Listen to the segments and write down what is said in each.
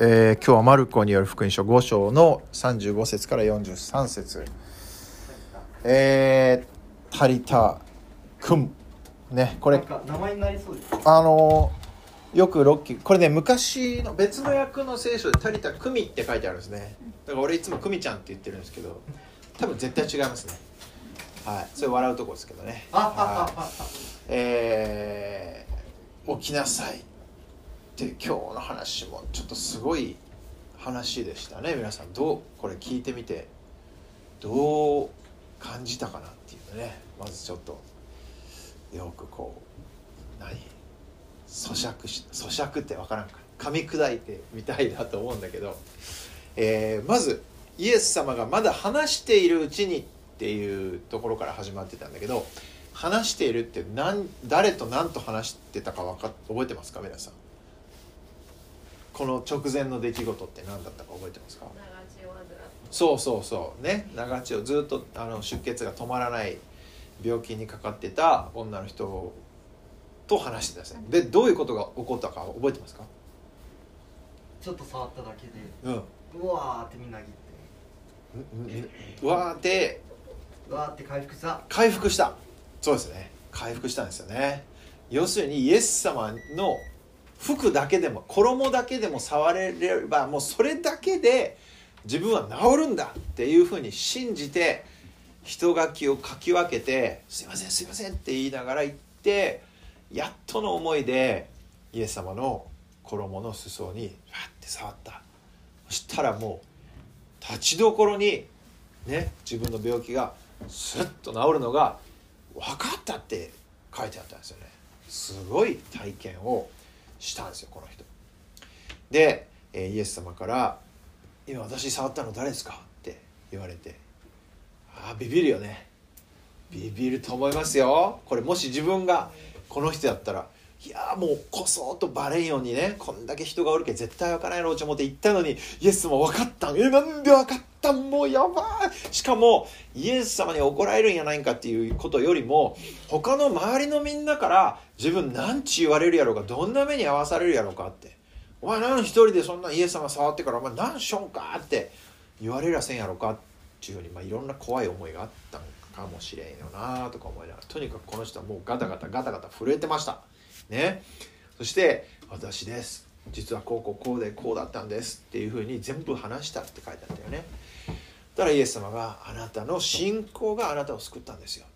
えー今日はマルコによる福音書5章の35節から43節。えー、タリタくん。ねこれ。名前になりそうです。あのーよくロッキーこれね昔の別の訳の聖書で「タリタクミ」って書いてあるんですね。だから俺いつも「クミちゃん」って言ってるんですけど多分絶対違いますね。はい。それ笑うとこですけどね。あ、はい。えー起きなさいって今日の話もちょっとすごい話でしたね。皆さんどうこれ聞いてみてどう感じたかなっていうのね。まずちょっとよくこう何？咀嚼し咀嚼って分からんか。噛み砕いてみたいなと思うんだけど、えーまずイエス様がまだ話しているうちにっていうところから始まってたんだけど話しているって何誰と何と話してたかわか覚えてますか？皆さん。この直前の出来事って何だったか覚えてますか？そうそうそう。ね。長血をずっとあの出血が止まらない病気にかかってた女の人と話してたんですねでどういうことが起こったか覚えてますか？ちょっと触っただけで、うん。うわーってみんなぎって、うわーって。うわーって回復した。回復した。そうですね。回復したんですよね。要するにイエス様の服だけでも衣だけでも触れればもうそれだけで自分は治るんだっていうふうに信じて人書きを書き分けて「すいませんすいません」って言いながら行ってやっとの思いでイエス様の衣の裾にファッて触った。そしたらもう立ちどころにね自分の病気がスッと治るのが分かったって書いてあったんですよね。すごい体験をしたんですよこの人。で、えイエス様から「今私触ったの誰ですか?」って言われてああビビるよね。ビビると思いますよ。これもし自分がこの人だったらいやもうこそっとバレんようにね。こんだけ人がおるけ絶対分からないろうと思って言ったのにイエス様分かったん。えなんで分かったん？もうやばい。しかもイエス様に怒られるんやないんかっていうことよりも他の周りのみんなから自分何ち言われるやろうかどんな目に遭わされるやろうかって。お前何一人でそんなイエス様触ってからお前何しょんかって。言われりゃせんやろかっていうように、まあ、いろんな怖い思いがあったのかもしれんよなとか思いながら。とにかくこの人はもうガタガタガタガタ震えてました。ね。そして「私です。実はこうこうこうでこうだったんです」っていうふうに全部話したって書いてあったよね。だからイエス様があなたの信仰があなたを救ったんですよ。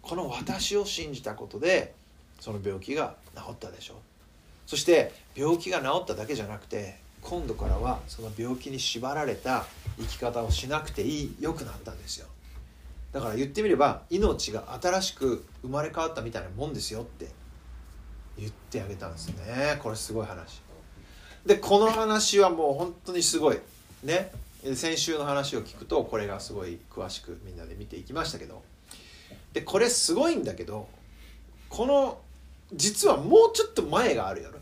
この私を信じたことでその病気が治ったでしょ。そして病気が治っただけじゃなくて今度からはその病気に縛られた生き方をしなくていい良くなったんですよ。だから言ってみれば命が新しく生まれ変わったみたいなもんですよって言ってあげたんですね。これすごい話。でこの話はもう本当にすごい。ね。先週の話を聞くとこれがすごい詳しくみんなで見ていきましたけど。でこれすごいんだけどこの実はもうちょっと前があるやろ。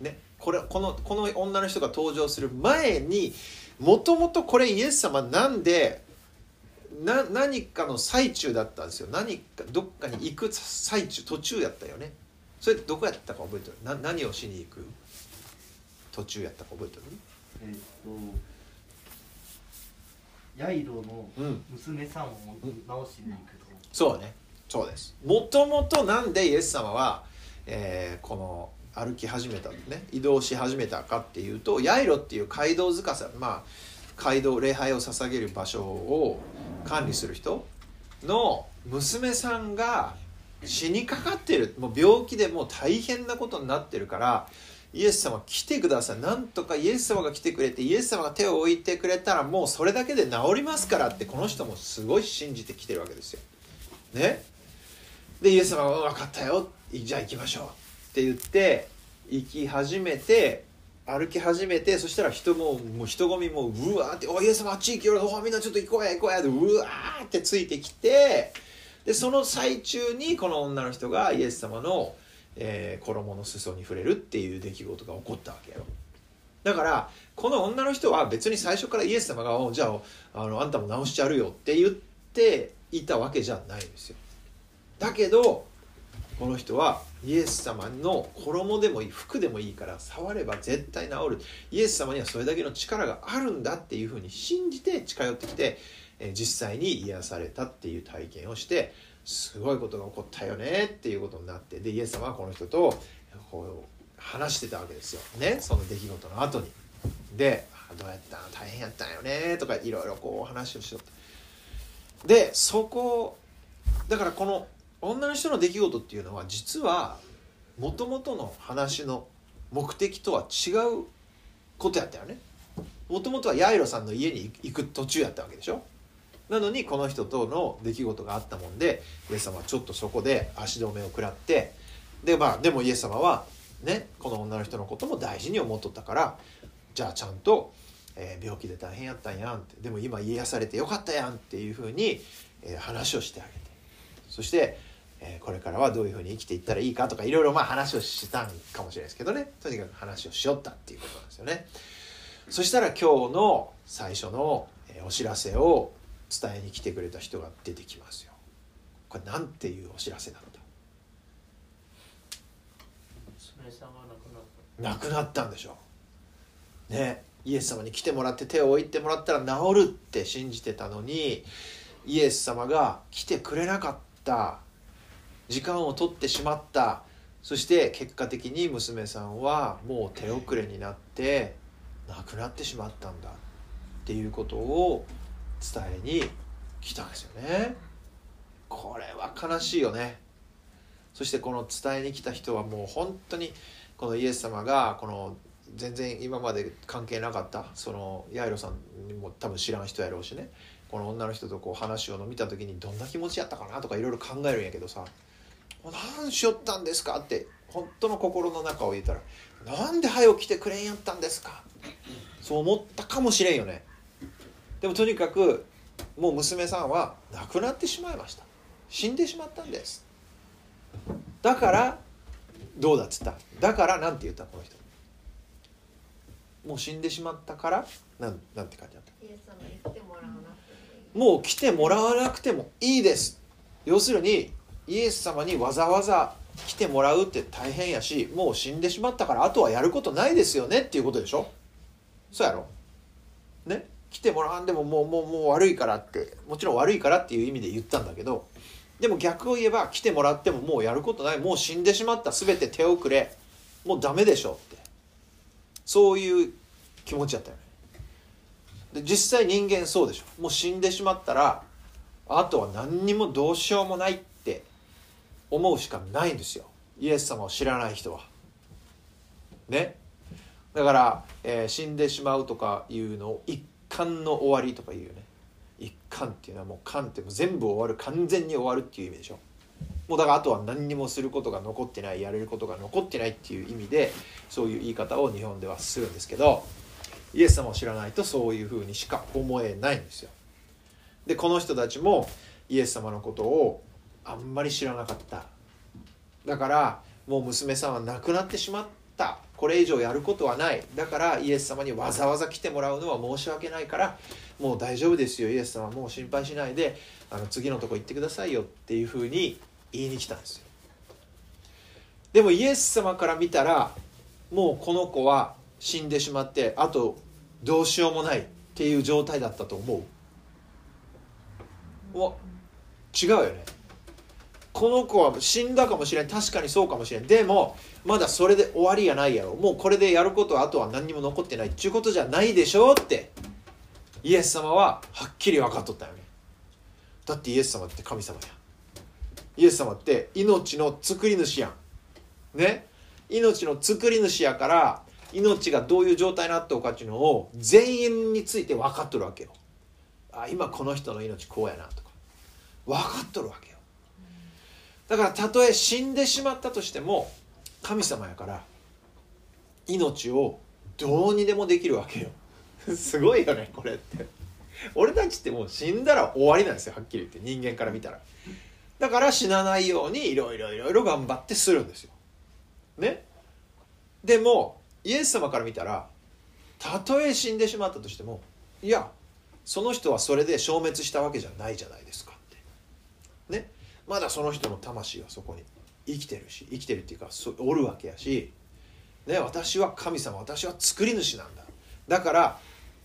ね。これこのこの女の人が登場する前にもともとこれイエス様なんでな何かの最中だったんですよ。何かどっかに行く最中途中やったよね。それどこやったか覚えてる？な何をしに行く？途中やったか覚えてる？えーっと、ヤイロのうん。娘さんを直しに行くと。そうねそうです。もともとなんでイエス様は、えーこの歩き始めたね移動し始めたかっていうとヤイロっていう街道司まあ街道礼拝を捧げる場所を管理する人の娘さんが死にかかってるもう病気でもう大変なことになってるからイエス様来てください。なんとかイエス様が来てくれてイエス様が手を置いてくれたらもうそれだけで治りますからってこの人もすごい信じてきてるわけですよ。ね？でイエス様が「分かったよ。じゃあ行きましょう」って言って行き始めて歩き始めてそしたら人ももう人混みもうわーって「おイエス様あっち行きよるおみんなちょっと行こうや行こうや」でうわーってついてきてでその最中にこの女の人がイエス様の、えー衣の裾に触れるっていう出来事が起こったわけよ。だからこの女の人は別に最初からイエス様が「じゃああのあんたも直しちゃるよ」って言っていたわけじゃないんですよ。だけどこの人はイエス様の衣でもいい服でもいいから触れば絶対治る。イエス様にはそれだけの力があるんだっていうふうに信じて近寄ってきて、実際に癒されたっていう体験をしてすごいことが起こったよねっていうことになってでイエス様はこの人とこう話してたわけですよ。ねその出来事の後に。で「どうやったん大変やったんよね」とかいろいろこう話をしよってでそこだからこの女の人の出来事っていうのは実はもともとの話の目的とは違うことやったよね。もともとはヤイロさんの家に行く途中やったわけでしょ。なのにこの人との出来事があったもんでイエス様はちょっとそこで足止めを食らってでまあでもイエス様はねこの女の人のことも大事に思っとったからじゃあちゃんと、えー病気で大変やったんやんってでも今癒されてよかったやんっていうふうに、えー話をしてあげて。そして、えーこれからはどういうふうに生きていったらいいかとかいろいろまあ話をしたんかもしれないですけどね。とにかく話をしよったっていうことなんですよね。そしたら今日の最初のえーお知らせを伝えに来てくれた人が出てきますよ。これなんていうお知らせだった娘さんが亡くなった。亡くなったんでしょう。ね。イエス様に来てもらって手を置いてもらったら治るって信じてたのにイエス様が来てくれなかった時間を取ってしまった。そして結果的に娘さんはもう手遅れになって亡くなってしまったんだ。っていうことを伝えに来たんですよね。これは悲しいよね。そしてこの伝えに来た人はもう本当にこのイエス様がこの全然今まで関係なかった。そのヤイロさんにも多分知らん人やろうしね。この女の人とこう話をの見た時にどんな気持ちやったかなとかいろいろ考えるんやけどさ「何しよったんですか?」って本当の心の中を言ったら「なんで早起きてくれんやったんですか?」そう思ったかもしれんよね。でもとにかくもう娘さんは亡くなってしまいました。死んでしまったんです。だからどうだっつった？だからなんて言ったこの人。もう死んでしまったからなんなんて感じだった？イエス様に来てもらわなくてもいい。もう来てもらわなくてもいいです。要するにイエス様にわざわざ来てもらうって大変やしもう死んでしまったからあとはやることないですよねっていうことでしょ？そうやろ？ね？来てもらわんでももうもうもう悪いからってもちろん悪いからっていう意味で言ったんだけどでも逆を言えば来てもらってももうやることないもう死んでしまった全て手遅れもうダメでしょって。そういう気持ちだったよね。で実際人間そうでしょ？もう死んでしまったらあとは何にもどうしようもない思うしかないんですよ。イエス様を知らない人は。ね。だから、えー死んでしまうとかいうのを一貫の終わりとか言うね。一貫っていうのはもう貫っても全部終わる完全に終わるっていう意味でしょ。もうだからあとは何にもすることが残ってないやれることが残ってないっていう意味でそういう言い方を日本ではするんですけどイエス様を知らないとそういうふうにしか思えないんですよ。でこの人たちもイエス様のことをあんまり知らなかった。だからもう娘さんは亡くなってしまった。これ以上やることはない。だからイエス様にわざわざ来てもらうのは申し訳ないからもう大丈夫ですよ。イエス様もう心配しないであの次のとこ行ってくださいよっていうふうに言いに来たんですよ。でもイエス様から見たらもうこの子は死んでしまってあとどうしようもないっていう状態だったと思う。お違うよね。この子は死んだかもしれん。確かにそうかもしれん。でもまだそれで終わりやないやろ。もうこれでやることはあとは何にも残ってないっちゅうことじゃないでしょって。イエス様ははっきり分かっとったよね。だってイエス様って神様や。イエス様って命の作り主やん。ね？命の作り主やから命がどういう状態になっとうかっていうのを全員について分かっとるわけよ。あ今この人の命こうやなとか。分かっとるわけ。だからたとえ死んでしまったとしても神様やから命をどうにでもできるわけよ。すごいよねこれって。俺たちってもう死んだら終わりなんですよはっきり言って。人間から見たら。だから死なないようにいろいろいろいろ頑張ってするんですよ。ね？でもイエス様から見たらたとえ死んでしまったとしてもいやその人はそれで消滅したわけじゃないじゃないですかって。ね？まだその人の魂はそこに生きてるし生きてるっていうかそおるわけやし、ね、私は神様私は作り主なんだ。だから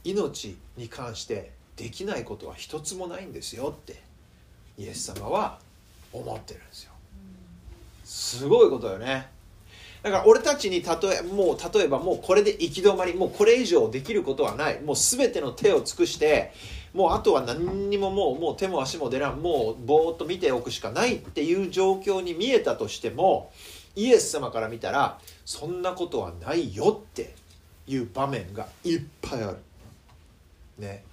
命に関してできないことは一つもないんですよってイエス様は思ってるんですよ。すごいことよね。だから俺たちに例えもう例えばもうこれで行き止まりもうこれ以上できることはない。もう全ての手を尽くしてもうあとは何にももうもう手も足も出らんもうぼーっと見ておくしかないっていう状況に見えたとしてもイエス様から見たらそんなことはないよっていう場面がいっぱいある。ね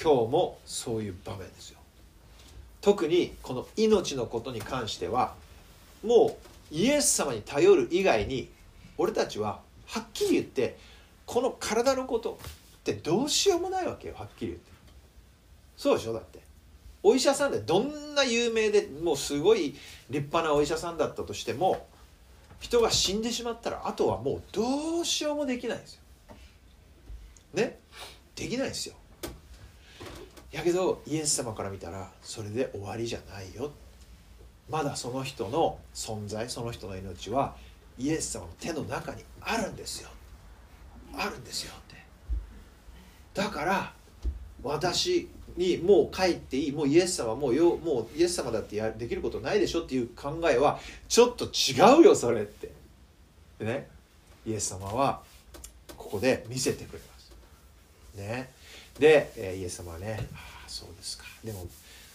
今日もそういう場面ですよ。特にこの命のことに関してはもうイエス様に頼る以外に俺たちははっきり言ってこの体のことってどうしようもないわけよはっきり言ってそうでしょ？だって。お医者さんでどんな有名でもうすごい立派なお医者さんだったとしても人が死んでしまったらあとはもうどうしようもできないんですよ。ね？できないんですよ。やけどイエス様から見たらそれで終わりじゃないよ。まだその人の存在その人の命はイエス様の手の中にあるんですよ。あるんですよって。だから私にもう帰っていいもうイエス様もうよもうイエス様だってやできることないでしょっていう考えはちょっと違うよそれって。でね。イエス様はここで見せてくれます。ね。で、え、イエス様はね「ああそうですか。でも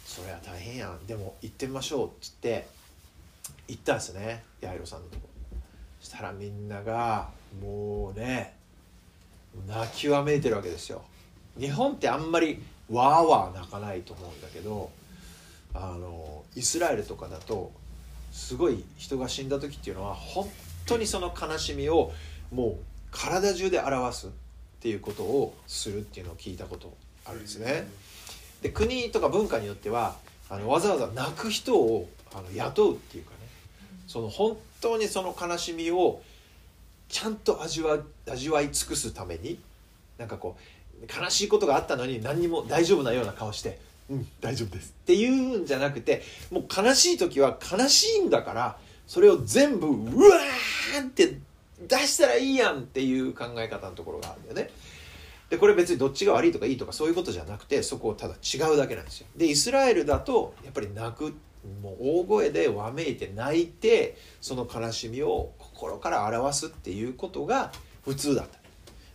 それは大変やん。でも行ってみましょう」っつって行ったんですね八重さんのとこ。そしたらみんながもうね泣きわめいてるわけですよ。日本ってあんまりわーわー泣かないと思うんだけどあのイスラエルとかだとすごい人が死んだ時っていうのは本当にその悲しみをもう体中で表すっていうことをするっていうのを聞いたことあるんですね。で国とか文化によってはあのわざわざ泣く人をあの雇うっていうかねその本当にその悲しみをちゃんと味わ味わい尽くすためになんかこう悲しいことがあったのに何にも大丈夫なような顔して「うん大丈夫です」っていうんじゃなくてもう悲しい時は悲しいんだからそれを全部うわーって出したらいいやんっていう考え方のところがあるんだよね。でこれ別にどっちが悪いとかいいとかそういうことじゃなくてそこをただ違うだけなんですよ。でイスラエルだとやっぱり泣くもう大声でわめいて泣いてその悲しみを心から表すっていうことが普通だった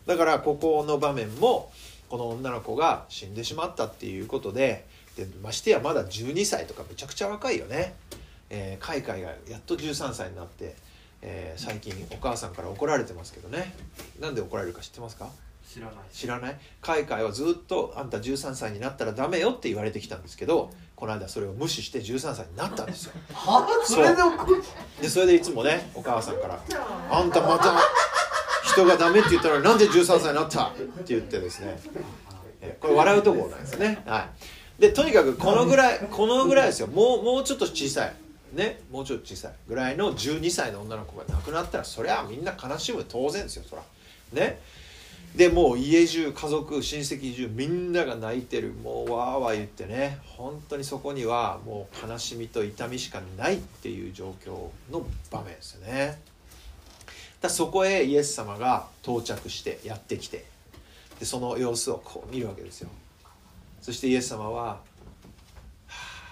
だからここの場面もこの女の子が死んでしまったっていうことででましてやまだ12歳とかめちゃくちゃ若いよね、えー、カイカイがやっと13歳になって、えー、最近お母さんから怒られてますけどね。なんで怒られるか知ってますか？知らない。知らない？海外はずっとあんた13歳になったらダメよって言われてきたんですけどこの間それを無視して13歳になったんですよ。は？それででそれでいつもねお母さんから「あんたまた人がダメって言ったらなんで13歳になった?」って言ってですね。これ笑うところなんですね。はい。でとにかくこのぐらいこのぐらいですよ。もうもうちょっと小さい。ねもうちょっと小さいぐらいの12歳の女の子が亡くなったらそりゃみんな悲しむ。当然ですよそら。ね。でもう家中家族親戚中みんなが泣いてる。もうわーわー言ってね。本当にそこにはもう悲しみと痛みしかないっていう状況の場面ですよね。だそこへイエス様が到着してやってきてでその様子をこう見るわけですよ。そしてイエス様は、は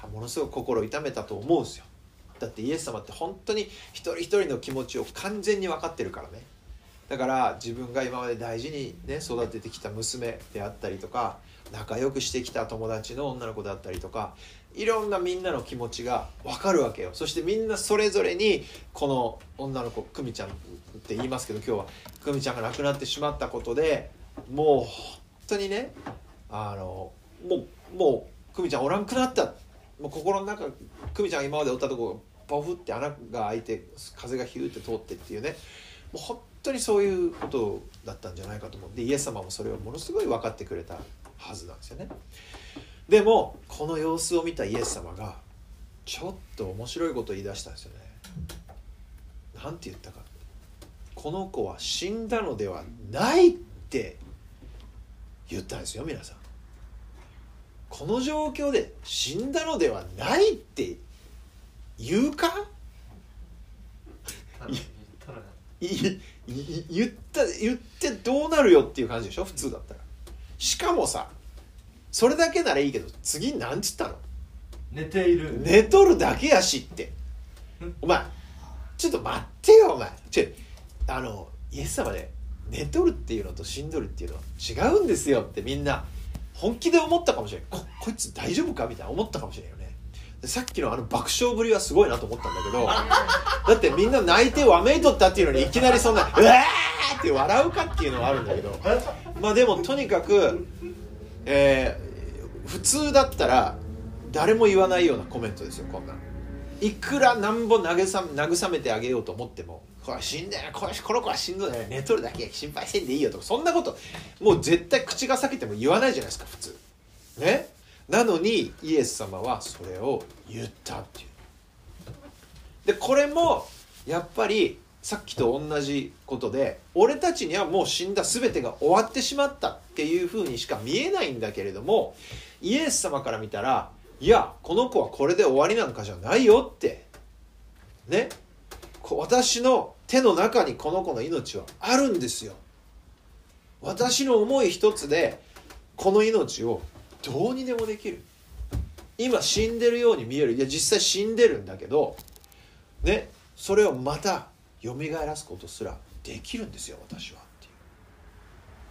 あ、ものすごく心を痛めたと思うんですよ。だってイエス様って本当に一人一人の気持ちを完全に分かってるからね。だから自分が今まで大事にね育ててきた娘であったりとか仲良くしてきた友達の女の子だったりとかいろんなみんなの気持ちが分かるわけよ。そしてみんなそれぞれにこの女の子久美ちゃんって言いますけど今日は久美ちゃんが亡くなってしまったことでもう本当にねあのもうもう久美ちゃんおらんくなった。もう心の中久美ちゃんが今までおったとこポフって穴が開いて風がヒューって通ってっていうね。もう本当にそういうことだったんじゃないかと思ってイエス様もそれをものすごい分かってくれたはずなんですよねでもこの様子を見たイエス様がちょっと面白いことを言い出したんですよね。なんて言ったか。この子は死んだのではないって言ったんですよ皆さんこの状況で死んだのではないって言うか言った言ってどうなるよっていう感じでしょ？普通だったら。しかもさそれだけならいいけど次何つったの？寝ている。寝とるだけやしって。お前ちょっと待ってよお前。ちょあのイエス様で寝とるっていうのと死んどるっていうのは違うんですよってみんな本気で思ったかもしれないここいつ大丈夫かみたいな思ったかもしれないよね。さっきのあの爆笑ぶりはすごいなと思ったんだけど だってみんな泣いてわめいとったっていうのにいきなりそんな「うわー!」って笑うかっていうのはあるんだけど。まあでもとにかく、えー、普通だったら誰も言わないようなコメントですよこんないくらなんぼ慰慰めてあげようと思ってもこれ死んだよここの子は死んだよ寝とるだけ心配せんでいいよとかそんなこともう絶対口が裂けても言わないじゃないですか普通。ね？なのにイエス様はそれを言ったっていう。でこれもやっぱりさっきと同じことで俺たちにはもう死んだ全てが終わってしまった。っていうふうにしか見えないんだけれどもイエス様から見たらいやこの子はこれで終わりなんかじゃないよってね私の手の中にこの子の命はあるんですよ。私の思い一つでこの命をどうにでもできる。今死んでるように見える。いや実際死んでるんだけどねそれをまた蘇らすことすらできるんですよ私は。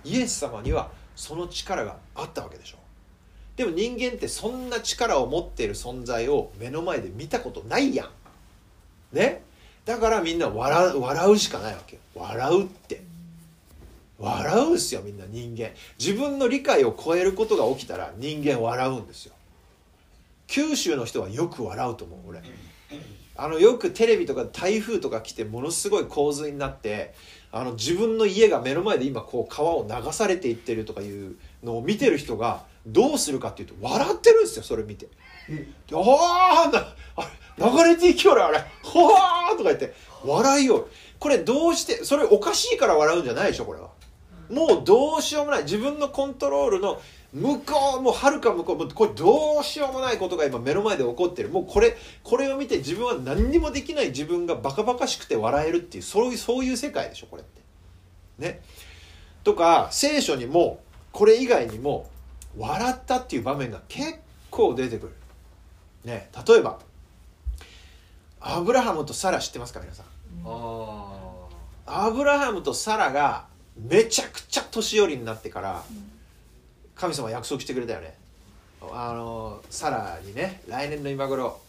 イエス様にはその力があったわけでしょ。でも人間ってそんな力を持っている存在を目の前で見たことないやん。ね？だからみんな笑う笑うしかないわけ笑うって。笑うっすよみんな人間。自分の理解を超えることが起きたら人間笑うんですよ。九州の人はよく笑うと思う俺。あのよくテレビとか台風とか来てものすごい洪水になってあの自分の家が目の前で今こう川を流されていってるとかいうのを見てる人がどうするかっていうと笑ってるんですよそれ見て「ああ流れていきよるあれ。ほわー!」とか言って。笑いようこれどうしてそれおかしいから笑うんじゃないでしょこれは。もうどうしようもない。自分のコントロールの向こうもはるか向こうこれどうしようもないことが今目の前で起こってるもうこれこれを見て自分は何にもできない自分がバカバカしくて笑えるっていうそういうそういう世界でしょこれって。ね。とか聖書にもこれ以外にも笑ったっていう場面が結構出てくる。ね例えばアブラハムとサラ知ってますか皆さん？アブラハムとサラがめちゃくちゃ年寄りになってから神様約束してくれたよね。あのサラにね来年の今頃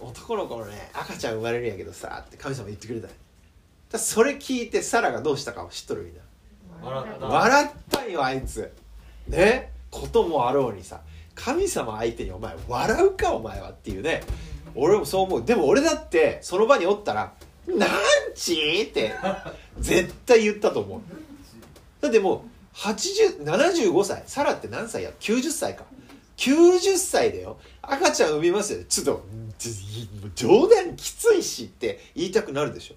男の子のね赤ちゃん生まれるんやけどさって神様言ってくれただそれ聞いてサラがどうしたか知っとるみんな。笑った。よあいつ。ね？こともあろうにさ。神様相手にお前笑うかお前はっていうね。俺もそう思う。でも俺だってその場におったら「なんち?」って絶対言ったと思う。だってもう75歳。サラって何歳や？90歳か。90歳だよ。赤ちゃん産みますよちょっと冗談きついしって言いたくなるでしょ。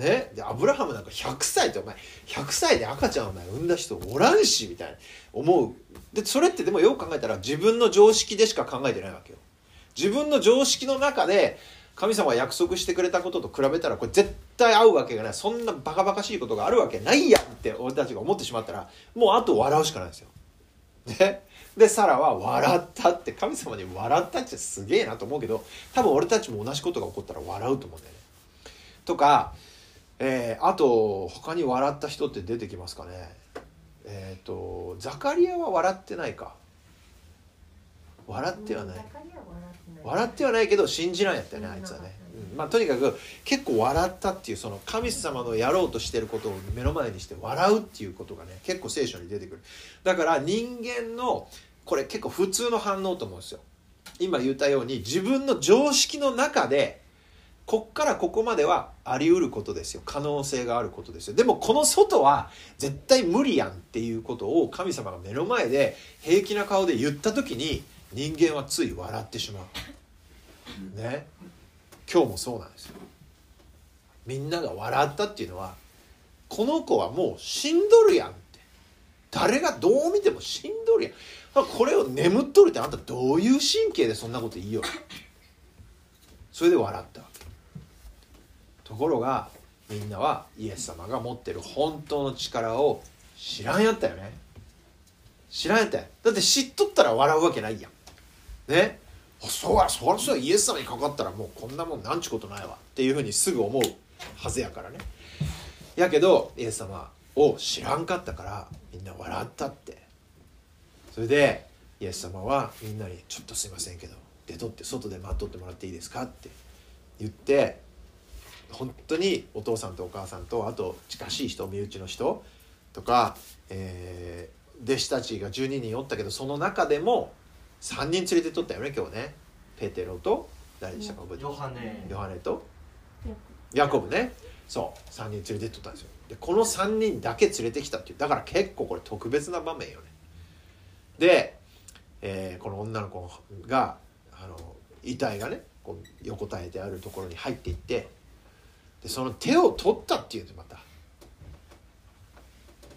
ね、でアブラハムなんか100歳ってお前100歳で赤ちゃんお前産んだ人おらんしみたいな。思う。でそれってでもよく考えたら自分の常識でしか考えてないわけよ。自分の常識の中で神様が約束してくれたことと比べたらこれ絶対合うわけがないそんなバカバカしいことがあるわけないやんって俺たちが思ってしまったらもうあと笑うしかないんですよ。ね、でサラは笑ったって神様に笑ったってすげえなと思うけど多分俺たちも同じことが起こったら笑うと思うんだよね。とか、えー、あと他に笑った人って出てきますかね。えっ、ー、とザカリアは笑ってないか。笑ってはない。笑ってはないけど信じないやったよねあいつはね、うん、まあとにかく結構笑ったっていうその神様のやろうとしてることを目の前にして笑うっていうことがね結構聖書に出てくる。だから人間のこれ結構普通の反応と思うんですよ。今言ったように自分の常識の中でこっからここまではあり得ることですよ。可能性があることですよ。でもこの外は絶対無理やんっていうことを神様が目の前で平気な顔で言った時に人間はつい笑ってしまう。ね。今日もそうなんですよ。みんなが笑ったっていうのはこの子はもう死んどるやんって。誰がどう見ても死んどるやん。これを眠っとるってあんたどういう神経でそんなこと言いよそれで笑った。ところがみんなはイエス様が持ってる本当の力を知らんやったよね。知らんやったよ。だって知っとったら笑うわけないやん。ね？そうやそりゃそうイエス様にかかったらもうこんなもんなんちゅうことないわっていうふうにすぐ思うはずやからねやけどイエス様を知らんかったからみんな笑ったってそれでイエス様はみんなに「ちょっとすいませんけど出とって外で待っとってもらっていいですか?」って言って本当にお父さんとお母さんとあと近しい人身内の人とか、えー、弟子たちが12人おったけどその中でも3人連れてとったよね今日ね。ペテロと誰でしたかヨハネ。ヨハネ。と？ヤコブ。ね。そう。3人連れてっとったんですよ。でこの3人だけ連れてきたっていう。だから結構これ特別な場面よね。で、えー、この女の子があの遺体がねこう横たえてあるところに入っていってでその手を取ったっていうんですまた。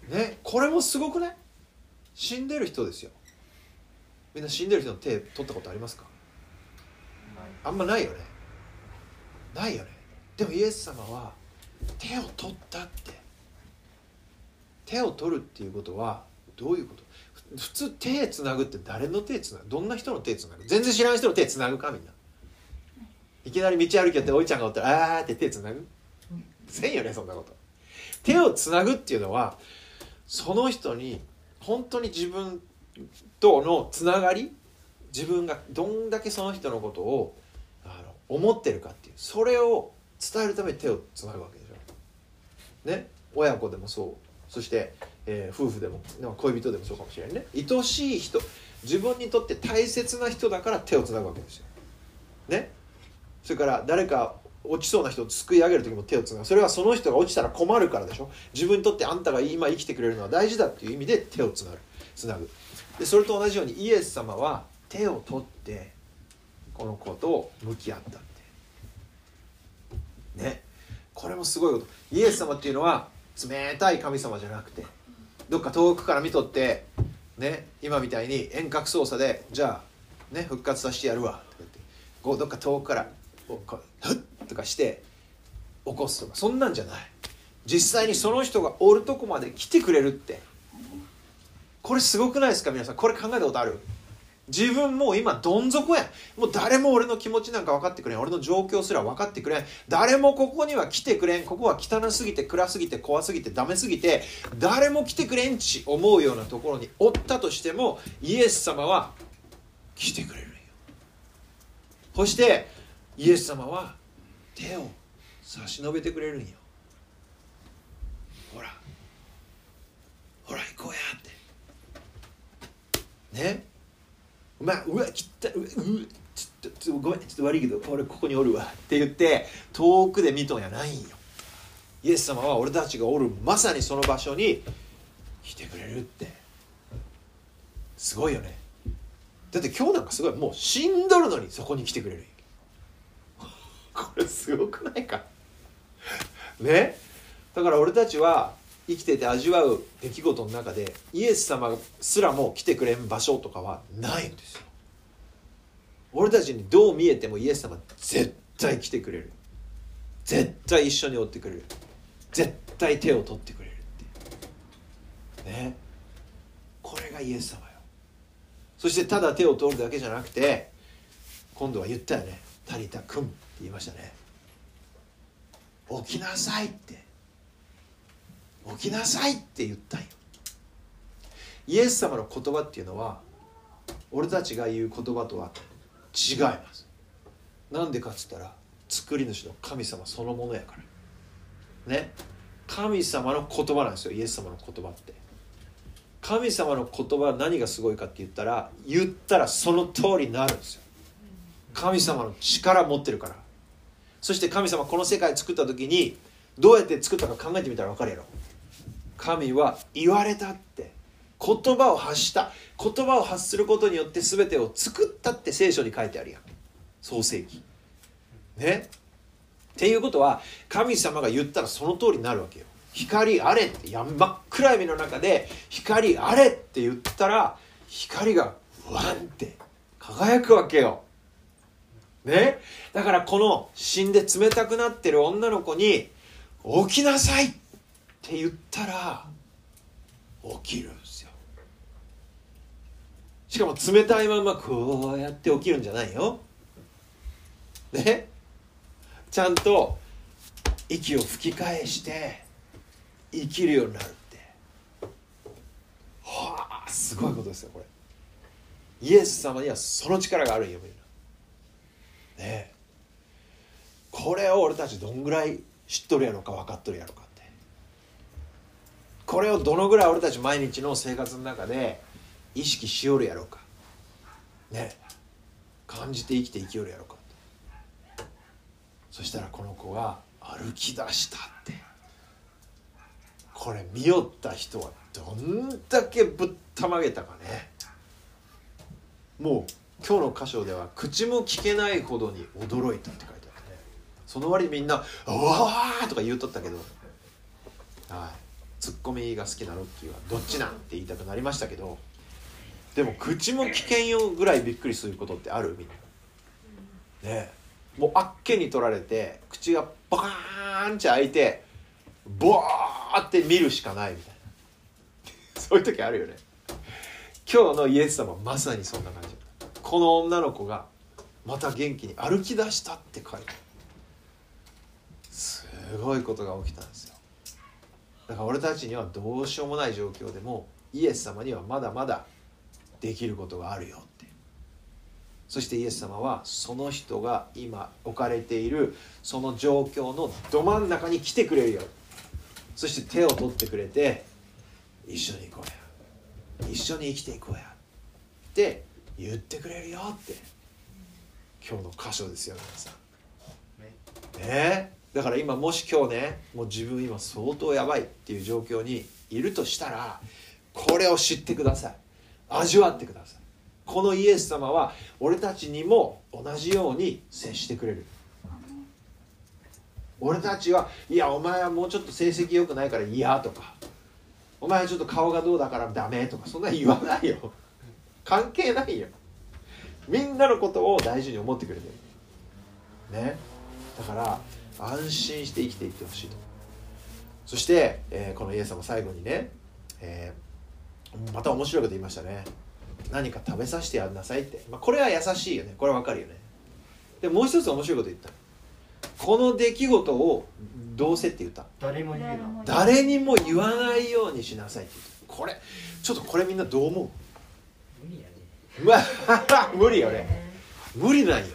ねこれもすごくない？死んでる人ですよみんな死んでる人の手取ったことありますか？あんまないよね。ないよね。でもイエス様は手を取ったって。手を取るっていうことはどういうこと？普通手つなぐって誰の手つなぐ？どんな人の手つなぐ？全然知らん人の手つなぐかみんな。いきなり道歩きやっておいちゃんがおったらあーって手つなぐ？せんよねそんなこと。手をつなぐっていうのはその人に本当に自分とのつながり自分がどんだけその人のことをあの思ってるかっていうそれを伝えるために手をつなぐわけでしょ。ね？親子でもそう。そして、えー、夫婦でも。恋人でもそうかもしれないね。愛しい人自分にとって大切な人だから手をつなぐわけですよ。ね？それから誰か落ちそうな人を救い上げる時も手をつなぐ。それはその人が落ちたら困るからでしょ。自分にとってあんたが今生きてくれるのは大事だっていう意味で手をつなぐつなぐ。でそれと同じようにイエス様は手を取ってこの子と向き合ったってね。これもすごいこと。イエス様っていうのは冷たい神様じゃなくてどっか遠くから見とってね今みたいに遠隔操作でじゃあね復活させてやるわとか言って。こうどっか遠くからこうフッとかして起こすとかそんなんじゃない。実際にその人がおるとこまで来てくれるって。これすごくないですか皆さん？これ考えたことある？自分もう今どん底やもう誰も俺の気持ちなんか分かってくれん。俺の状況すら分かってくれん。誰もここには来てくれん。ここは汚すぎて暗すぎて怖すぎてダメすぎて誰も来てくれんち思うようなところにおったとしてもイエス様は来てくれるんよ。そしてイエス様は手を差し伸べてくれるんよ。ほら行こうやってね。まあうわ切ったうわちょっとごめんちょっと悪いけど俺ここにおるわ。って言って遠くで見とんやないんよ。イエス様は俺たちがおるまさにその場所に来てくれるって。すごいよね。だって今日なんかすごいもう死んどるのにそこに来てくれる。これすごくないか。ね。だから俺たちは生きてて味わう出来事の中でイエス様すらも来てくれん場所とかはないんですよ。俺たちにどう見えてもイエス様絶対来てくれる。絶対一緒に追ってくれる。絶対手を取ってくれるってね。これがイエス様よ。そしてただ手を取るだけじゃなくて今度は言ったよね「タリタ君」って言いましたね。起きなさいって。起きなさいって言ったよ。イエス様の言葉っていうのは俺たちが言う言葉とは違います。なんでかっつったら作り主の神様そのものやから。ね。神様の言葉なんですよイエス様の言葉って。神様の言葉は何がすごいかって言ったら言ったらその通りになるんですよ。神様の力持ってるから。そして神様この世界作った時にどうやって作ったか考えてみたら分かるやろ。神は言われたって。言葉を発した。言葉を発することによって全てを作ったって聖書に書いてあるやん。創世記。ね？っていうことは神様が言ったらその通りになるわけよ。光あれってやん真っ暗闇の中で光あれって言ったら光がワンって輝くわけよ。ね？だからこの死んで冷たくなってる女の子に起きなさいって言ったら起きるんですよ。しかも冷たいままこうやって起きるんじゃないよ。ねちゃんと息を吹き返して生きるようになるって。はあすごいことですよこれ。イエス様にはその力があるよみんな。ねこれを俺たちどんぐらい知っとるやろか分かっとるやろか。これをどのぐらい俺たち毎日の生活の中で意識しよるやろうか。ね。感じて生きて生きよるやろうか。そしたらこの子が歩き出したって。これ見よった人はどんだけぶったまげたかね。もう今日の箇所では口も聞けないほどに驚いたって書いてあるね。その割にみんな「うわー!」とか言うとったけど。はい。ツッコミが好きなロッキーは「どっちなん?」って言いたくなりましたけどでも口も聞けんよぐらいびっくりすることってあるみんな。ね。もうあっけに取られて口がバカーンって開いてボーって見るしかないみたいな。そういう時あるよね。今日のイエス様まさにそんな感じ。この女の子がまた元気に歩き出したって書いてすごいことが起きたんですよ。だから俺たちにはどうしようもない状況でもイエス様にはまだまだできることがあるよってそしてイエス様はその人が今置かれているその状況のど真ん中に来てくれるよ。そして手を取ってくれて一緒に行こうや。一緒に生きていこうやって言ってくれるよって。今日の箇所ですよ皆さん。ねだから今もし今日ねもう自分今相当やばいっていう状況にいるとしたらこれを知ってください。味わってください。このイエス様は俺たちにも同じように接してくれる。俺たちはいやお前はもうちょっと成績良くないから嫌とか。お前はちょっと顔がどうだからダメとかそんな言わないよ。関係ないよ。みんなのことを大事に思ってくれてる。ね。だから安心して生きていってほしいと。そして、えーこのイエス様最後にね、えーまた面白いこと言いましたね。何か食べさせてやんなさいって、まあ、これは優しいよね。これわかるよね。でもう一つ面白いこと言った。この出来事をどうせって言った。誰も言うな。誰にも言わないようにしなさいって言った。これちょっとこれみんなどう思う？無理やね 無理よね。無理なんよ。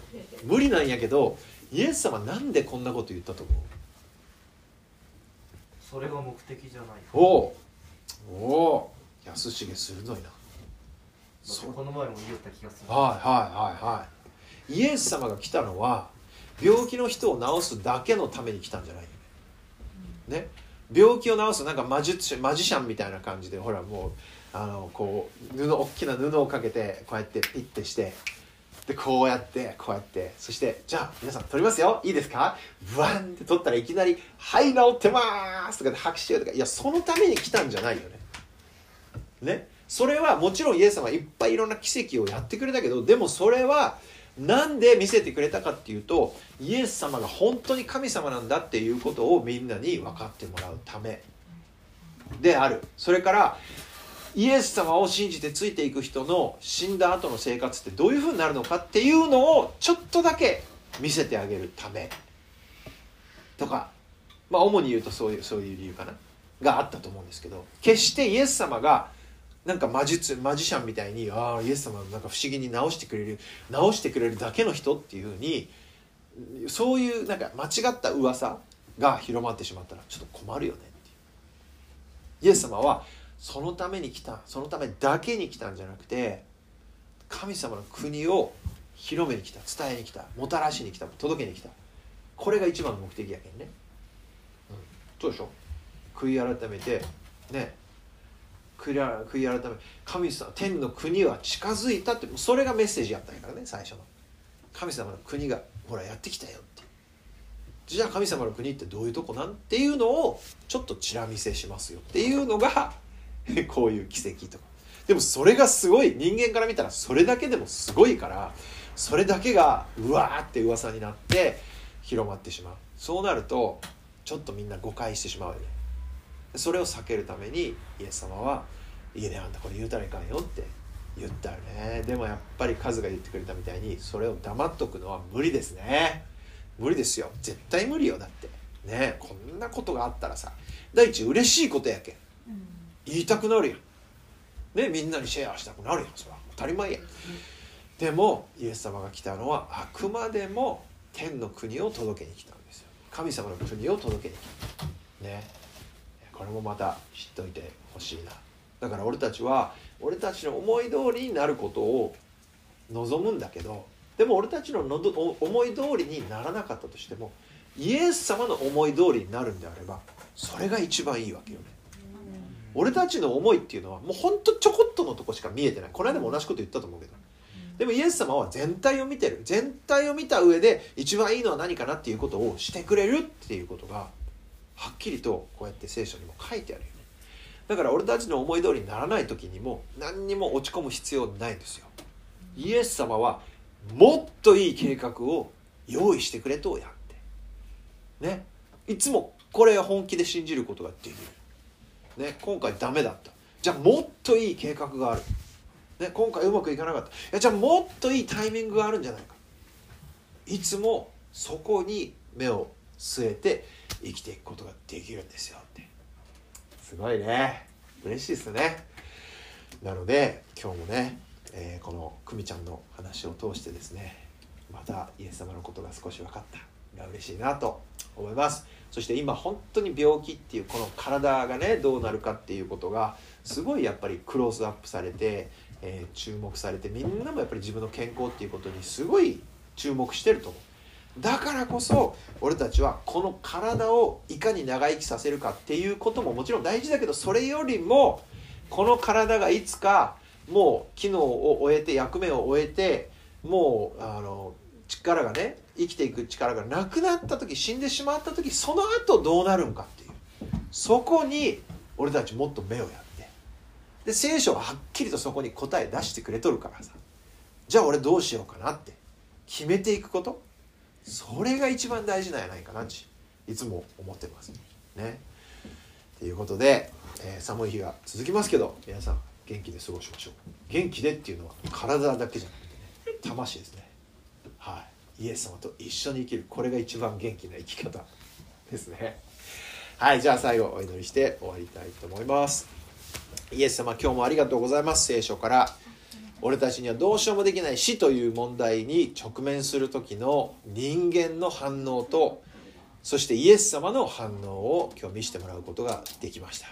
無理なんやけどイエス様なんでこんなこと言ったと思う？それが目的じゃないおおおー安重鋭いな。この前も言った気がする。はいはいはいはい。イエス様が来たのは病気の人を治すだけのために来たんじゃないよね。ね？病気を治すなんかマジマジシャンみたいな感じでほらもうあのこう布大きな布をかけてこうやってピッてしてでこうやってこうやって。そしてじゃあ皆さん撮りますよ。いいですか？ブワンって撮ったらいきなり「はい治ってます」とかで拍手とか。いやそのために来たんじゃないよね。ね？それはもちろんイエス様はいっぱいいろんな奇跡をやってくれたけどでもそれはなんで見せてくれたかっていうとイエス様が本当に神様なんだっていうことをみんなに分かってもらうためである。それからイエス様を信じてついていく人の死んだ後の生活ってどういうふうになるのかっていうのをちょっとだけ見せてあげるため。とかまあ主に言うとそういうそういう理由かな？があったと思うんですけど。決してイエス様がなんか魔術マジシャンみたいにああイエス様なんか不思議に直してくれる直してくれるだけの人っていうふうにそういうなんか間違った噂が広まってしまったらちょっと困るよねっていう。イエス様はそのために来たそのためだけに来たんじゃなくて神様の国を広めに来た伝えに来たもたらしに来た届けに来た。これが一番の目的やけんね、うん、そうでしょ？悔い改めてね。悔い改め神様天の国は近づいたってそれがメッセージやったんやからね最初の。神様の国がほらやってきたよって。じゃあ神様の国ってどういうとこなん？っていうのをちょっとチラ見せしますよ。っていうのが こういう奇跡とか。でもそれがすごい人間から見たらそれだけでもすごいからそれだけがうわーって噂になって広まってしまう。そうなるとちょっとみんな誤解してしまうよね。それを避けるためにイエス様は「いやねあんたこれ言うたらいかんよ」って言ったよね。でもやっぱりカズが言ってくれたみたいにそれを黙っとくのは無理ですね。無理ですよ。絶対無理よだって。ねこんなことがあったらさ。第一嬉しいことやけん。言いたくなるやん。ねみんなにシェアしたくなるやん。それは当たり前やん。でもイエス様が来たのはあくまでも天の国を届けに来たんですよ。神様の国を届けに来た。ね。これもまた知っておいてほしいな。だから俺たちは俺たちの思い通りになることを望むんだけどでも俺たちののど思い通りにならなかったとしてもイエス様の思い通りになるんであればそれが一番いいわけよね。俺たちの思いっていうのはもうほんとちょこっとのとこしか見えてない。この間も同じこと言ったと思うけど。でもイエス様は全体を見てる。全体を見た上で一番いいのは何かなっていうことをしてくれるっていうことがはっきりとこうやって聖書にも書いてあるよね。だから俺たちの思い通りにならない時にも何にも落ち込む必要ないんですよ。イエス様はもっといい計画を用意してくれとやって。ね。いつもこれは本気で信じることができる、ね、今回ダメだった。じゃあもっといい計画がある。ね、今回うまくいかなかった。いやじゃあもっといいタイミングがあるんじゃないか。いつもそこに目を据えて生きていくことができるんですよって。すごいね。嬉しいですね。なので今日もね、えー、この久美ちゃんの話を通してですねまたイエス様のことが少し分かったが嬉しいなと思います。そして今本当に病気っていうこの体がねどうなるかっていうことがすごいやっぱりクローズアップされてえー、注目されてみんなもやっぱり自分の健康っていうことにすごい注目してると思う。だからこそ俺たちはこの体をいかに長生きさせるかっていうことももちろん大事だけどそれよりもこの体がいつかもう機能を終えて役目を終えてもうあの力がね生きていく力がなくなった時死んでしまった時その後どうなるんかっていう。そこに俺たちもっと目をやるで聖書ははっきりとそこに答え出してくれとるからさ。じゃあ俺どうしようかなって。決めていくこと。それが一番大事なんやないかなっていつも思ってます。ね。ということで、えー、寒い日が続きますけど皆さん元気で過ごしましょう。元気でっていうのは体だけじゃなくてね魂ですね。イエス様と一緒に生きる。これが一番元気な生き方ですね。はいじゃあ最後お祈りして終わりたいと思います。イエス様今日もありがとうございます。聖書から。俺たちにはどうしようもできない死という問題に直面する時の人間の反応とそしてイエス様の反応を今日見せてもらうことができました。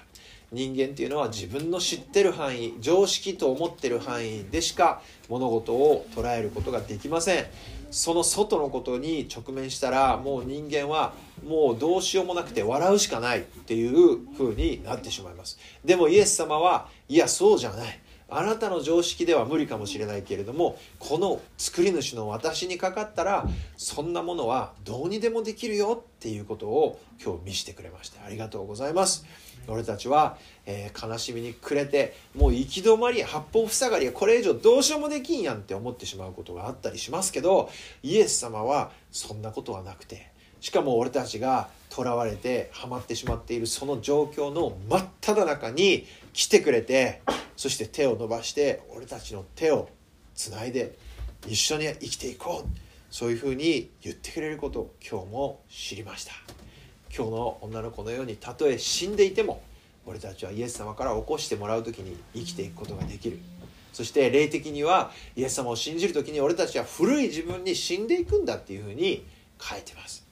人間っていうのは自分の知ってる範囲常識と思ってる範囲でしか物事を捉えることができません。その外のことに直面したらもう人間はもうどうしようもなくて笑うしかないっていう風になってしまいます。でもイエス様はいやそうじゃない。あなたの常識では無理かもしれないけれどもこの作り主の私にかかったらそんなものはどうにでもできるよっていうことを今日見せてくれましてありがとうございます。俺たちは、えー、悲しみに暮れてもう行き止まり八方塞がりこれ以上どうしようもできんやんって思ってしまうことがあったりしますけどイエス様はそんなことはなくてしかも俺たちが囚われてはまってしまっているその状況の真っ只中に来てくれてそして手を伸ばして俺たちの手をつないで一緒に生きていこう。そういうふうに言ってくれることを今日も知りました。今日の女の子のようにたとえ死んでいても俺たちはイエス様から起こしてもらう時に生きていくことができる。そして霊的にはイエス様を信じる時に俺たちは古い自分に死んでいくんだっていうふうに書いてます。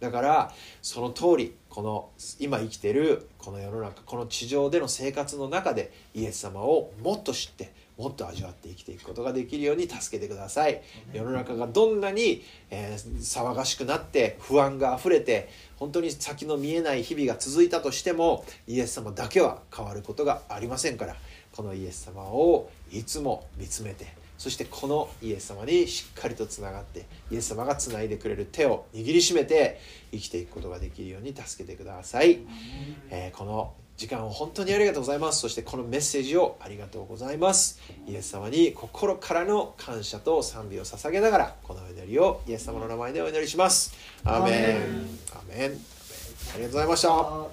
だからその通りこの今生きてるこの世の中この地上での生活の中でイエス様をもっと知ってもっと味わって生きていくことができるように助けてください。世の中がどんなに、えー、騒がしくなって不安があふれて本当に先の見えない日々が続いたとしてもイエス様だけは変わることがありませんからこのイエス様をいつも見つめてそしてこのイエス様にしっかりとつながってイエス様がつないでくれる手を握りしめて生きていくことができるように助けてください、えー、この時間を本当にありがとうございます。そしてこのメッセージをありがとうございます。イエス様に心からの感謝と賛美を捧げながらこの祈りをイエス様の名前でお祈りします。アーメン。アーメン。りがとうございました